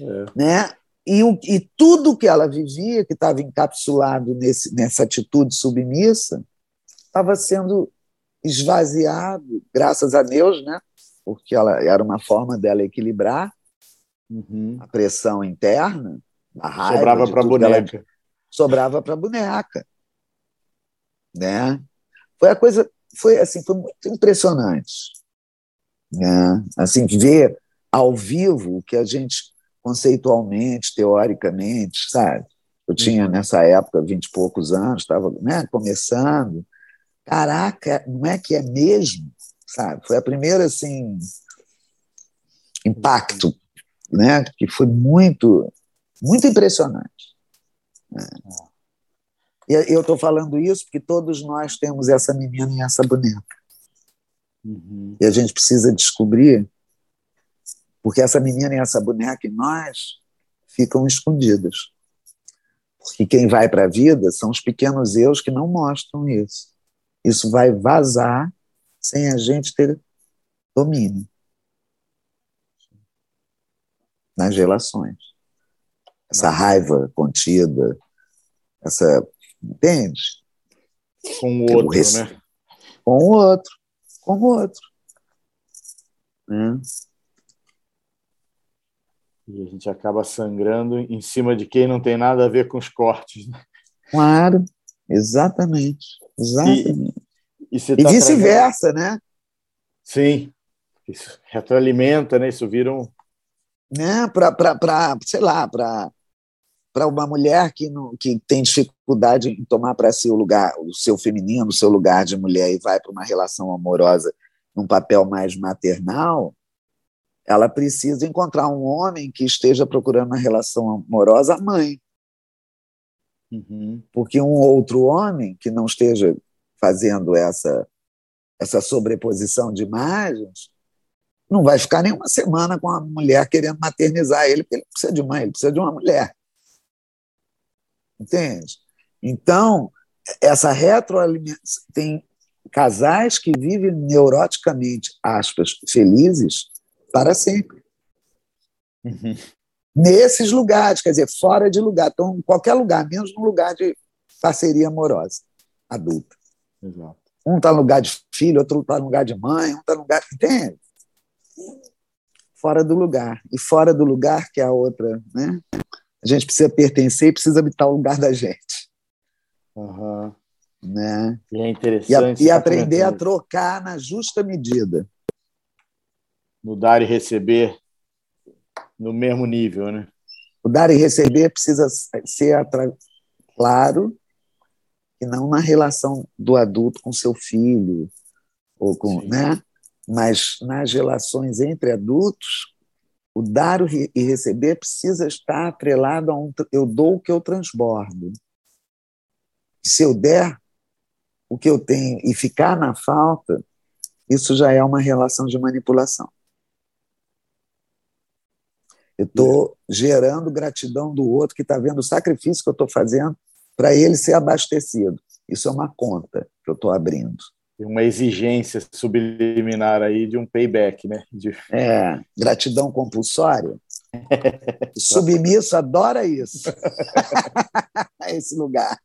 é. né? E, o, e tudo que ela vivia, que estava encapsulado nesse, nessa atitude submissa, estava sendo esvaziado, graças a Deus, né? porque ela era uma forma dela equilibrar uhum. a pressão interna, a raiva. Sobrava para a boneca. Ela... sobrava para a boneca. Né? Foi a coisa, foi assim, foi muito impressionante. Né? Assim, ver ao vivo o que a gente conceitualmente, teoricamente, sabe? Eu tinha uhum. nessa época vinte e poucos anos, estava né, começando, caraca, não é que é mesmo? Sabe? Foi a primeira, assim, impacto, né? Que foi muito, muito impressionante. Né? E eu estou falando isso porque todos nós temos essa menina e essa boneca. Uhum. E a gente precisa descobrir, porque essa menina e essa boneca em nós ficam escondidas. Porque quem vai para a vida são os pequenos eus que não mostram isso. Isso vai vazar sem a gente ter domínio nas relações. Essa raiva contida, essa. Entende? Com o outro, né? Com o outro, com o outro. Né? E a gente acaba sangrando em cima de quem não tem nada a ver com os cortes. Né? Claro, exatamente. Exatamente. E, e, e tá vice-versa, né? Sim. Isso retroalimenta, né? Isso vira um. Né? Para, sei lá, para para uma mulher que, não, que tem dificuldade em tomar para si o lugar, o seu feminino, o seu lugar de mulher e vai para uma relação amorosa num papel mais maternal, ela precisa encontrar um homem que esteja procurando uma relação amorosa mãe. Uhum. Porque um outro homem que não esteja fazendo essa, essa sobreposição de imagens não vai ficar nem uma semana com a mulher querendo maternizar ele, porque ele precisa de mãe, ele precisa de uma mulher. Entende? Então, essa retroalimentação. Tem casais que vivem neuroticamente, aspas, felizes para sempre. Uhum nesses lugares, quer dizer, fora de lugar, então em qualquer lugar, menos no lugar de parceria amorosa adulta. Exato. Um está no lugar de filho, outro está no lugar de mãe, um está no lugar. Entende? Fora do lugar. E fora do lugar, que é a outra, né? A gente precisa pertencer e precisa habitar o lugar da gente. Uhum. Né? E é interessante. E, a, e aprender a trocar na justa medida. No dar e receber no mesmo nível, né? O dar e receber precisa ser claro e não na relação do adulto com seu filho ou com, Sim. né? Mas nas relações entre adultos, o dar e receber precisa estar atrelado a um eu dou o que eu transbordo. Se eu der o que eu tenho e ficar na falta, isso já é uma relação de manipulação. Eu estou gerando gratidão do outro que está vendo o sacrifício que eu estou fazendo para ele ser abastecido. Isso é uma conta que eu estou abrindo. Tem uma exigência subliminar aí de um payback, né? De... É, gratidão compulsória. Submisso adora isso. Esse lugar.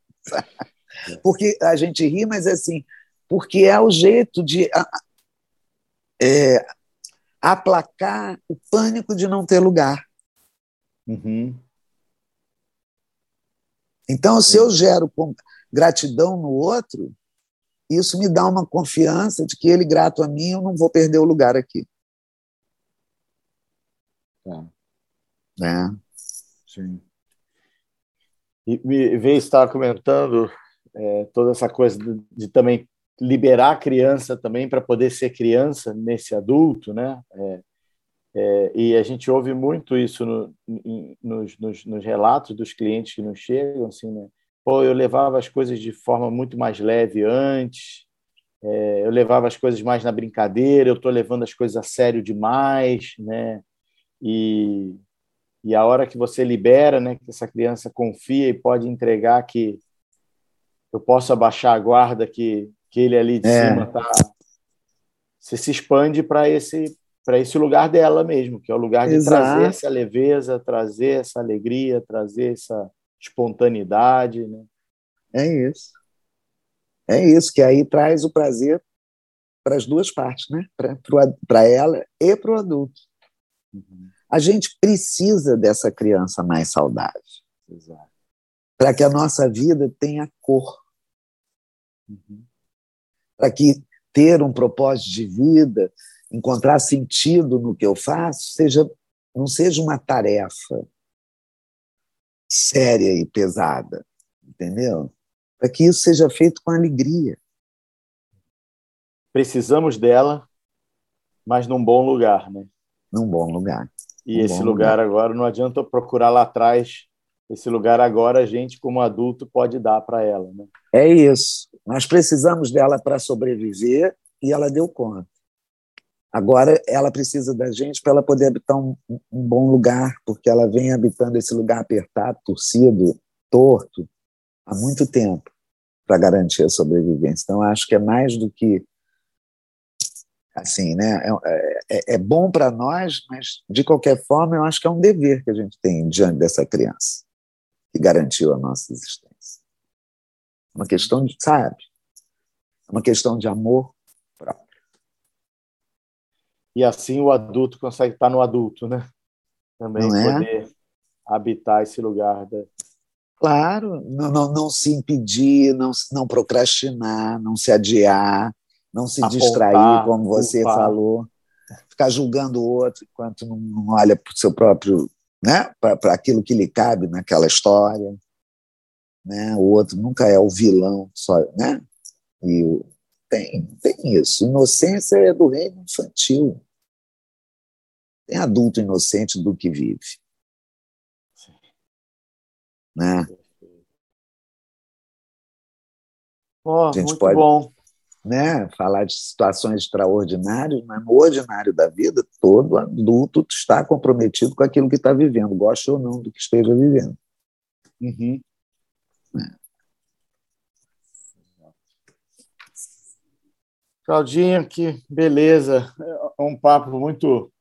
Porque a gente ri, mas é assim, porque é o jeito de é, aplacar o pânico de não ter lugar. Uhum. Então, se eu gero gratidão no outro, isso me dá uma confiança de que ele, grato a mim, eu não vou perder o lugar aqui. Tá. É. Sim. E me veio estar comentando é, toda essa coisa de, de, também liberar a criança também para poder ser criança nesse adulto, né? É, é, e a gente ouve muito isso no, nos, nos, nos, relatos dos clientes que nos chegam, assim, né? Pô, eu levava as coisas de forma muito mais leve antes, é, eu levava as coisas mais na brincadeira, eu estou levando as coisas a sério demais, né? E, e a hora que você libera, né, que essa criança confia e pode entregar que eu posso abaixar a guarda que, que ele ali de é. cima tá você se expande para esse para esse lugar dela mesmo, que é o lugar de Exato. trazer essa leveza, trazer essa alegria, trazer essa espontaneidade, né? É isso. É isso, que aí traz o prazer para as duas partes, né? Para ela e para o adulto. Uhum. A gente precisa dessa criança mais saudável. Para que a nossa vida tenha cor. Uhum. Para que ter um propósito de vida, encontrar sentido no que eu faço, seja não seja uma tarefa séria e pesada, entendeu? Para que isso seja feito com alegria. Precisamos dela, mas num bom lugar, né? Num bom lugar. E um esse lugar, lugar agora não adianta procurar lá atrás. Esse lugar agora a gente, como adulto, pode dar para ela. Né? É isso. Nós precisamos dela para sobreviver e ela deu conta. Agora ela precisa da gente para ela poder habitar um, um, bom lugar, porque ela vem habitando esse lugar apertado, torcido, torto, há muito tempo para garantir a sobrevivência. Então acho que é mais do que assim, né? É, é, é bom para nós, mas de qualquer forma eu acho que é um dever que a gente tem diante dessa criança que garantiu a nossa existência. É uma questão de, sabe? É uma questão de amor e assim o adulto consegue estar no adulto, né? Também não é? poder habitar esse lugar. Da... Claro, não, não, não se impedir, não, não procrastinar, não se adiar, não se Apontar, distrair, como você culpar. falou, ficar julgando o outro enquanto não, não olha para o seu próprio, né? para aquilo que lhe cabe naquela história. Né? O outro nunca é o vilão, só, né? E tem, tem isso. Inocência é do reino infantil. Tem adulto inocente do que vive. Né? Oh, a gente muito pode, bom. Né, falar de situações extraordinárias, mas no ordinário da vida, todo adulto está comprometido com aquilo que está vivendo, goste ou não do que esteja vivendo. Uhum. É. Claudinha, que beleza. É um papo muito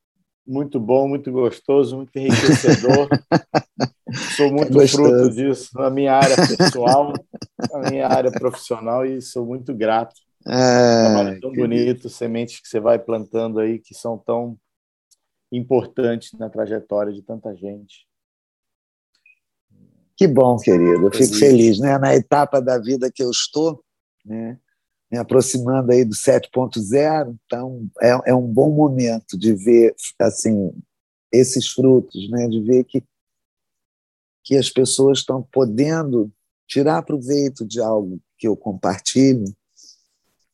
muito bom, muito gostoso, muito enriquecedor. sou muito fruto disso na minha área pessoal, na minha área profissional e sou muito grato. É, Trabalho tão bonito, sementes que você vai plantando aí que são tão importantes na trajetória de tanta gente. Que bom, querido. Eu fico feliz, né? Na etapa da vida que eu estou, né? Me aproximando aí do 7.0, então é, é um bom momento de ver assim esses frutos, né? de ver que, que as pessoas estão podendo tirar proveito de algo que eu compartilho,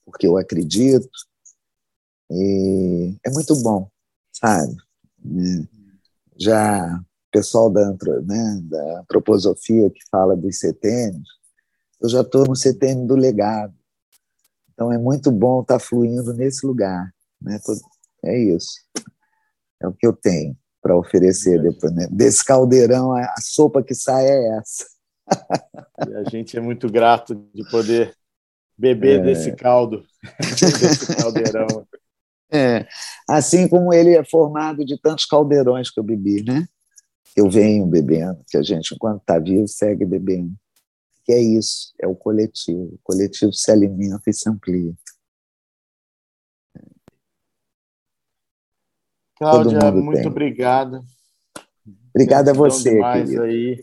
porque eu acredito, e é muito bom, sabe? Já o pessoal da, né, da antroposofia que fala dos setênios, eu já estou no setênio do legado, então é muito bom estar tá fluindo nesse lugar. Né? É isso. É o que eu tenho para oferecer depois. Né? Desse caldeirão, a sopa que sai é essa. E a gente é muito grato de poder beber é. desse caldo, desse caldeirão. É. Assim como ele é formado de tantos caldeirões que eu bebi, né? eu venho bebendo, que a gente, enquanto está vivo, segue bebendo. Que é isso, é o coletivo. O coletivo se alimenta e se amplia. Cláudia, muito tem. obrigado. Obrigada a você. aí.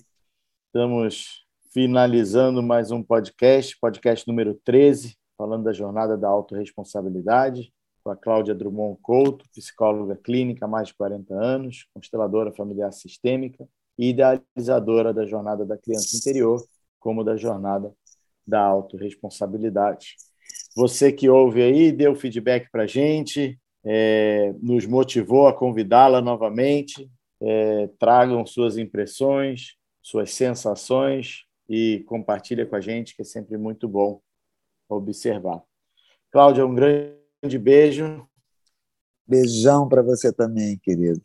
Estamos finalizando mais um podcast, podcast número 13, falando da jornada da autorresponsabilidade, com a Cláudia Drummond Couto, psicóloga clínica há mais de 40 anos, consteladora familiar sistêmica e idealizadora da jornada da criança interior, como da jornada da autorresponsabilidade. Você que ouve aí, deu feedback para a gente, é, nos motivou a convidá-la novamente. É, tragam suas impressões, suas sensações e compartilha com a gente, que é sempre muito bom observar. Cláudia, um grande beijo. Beijão para você também, querido.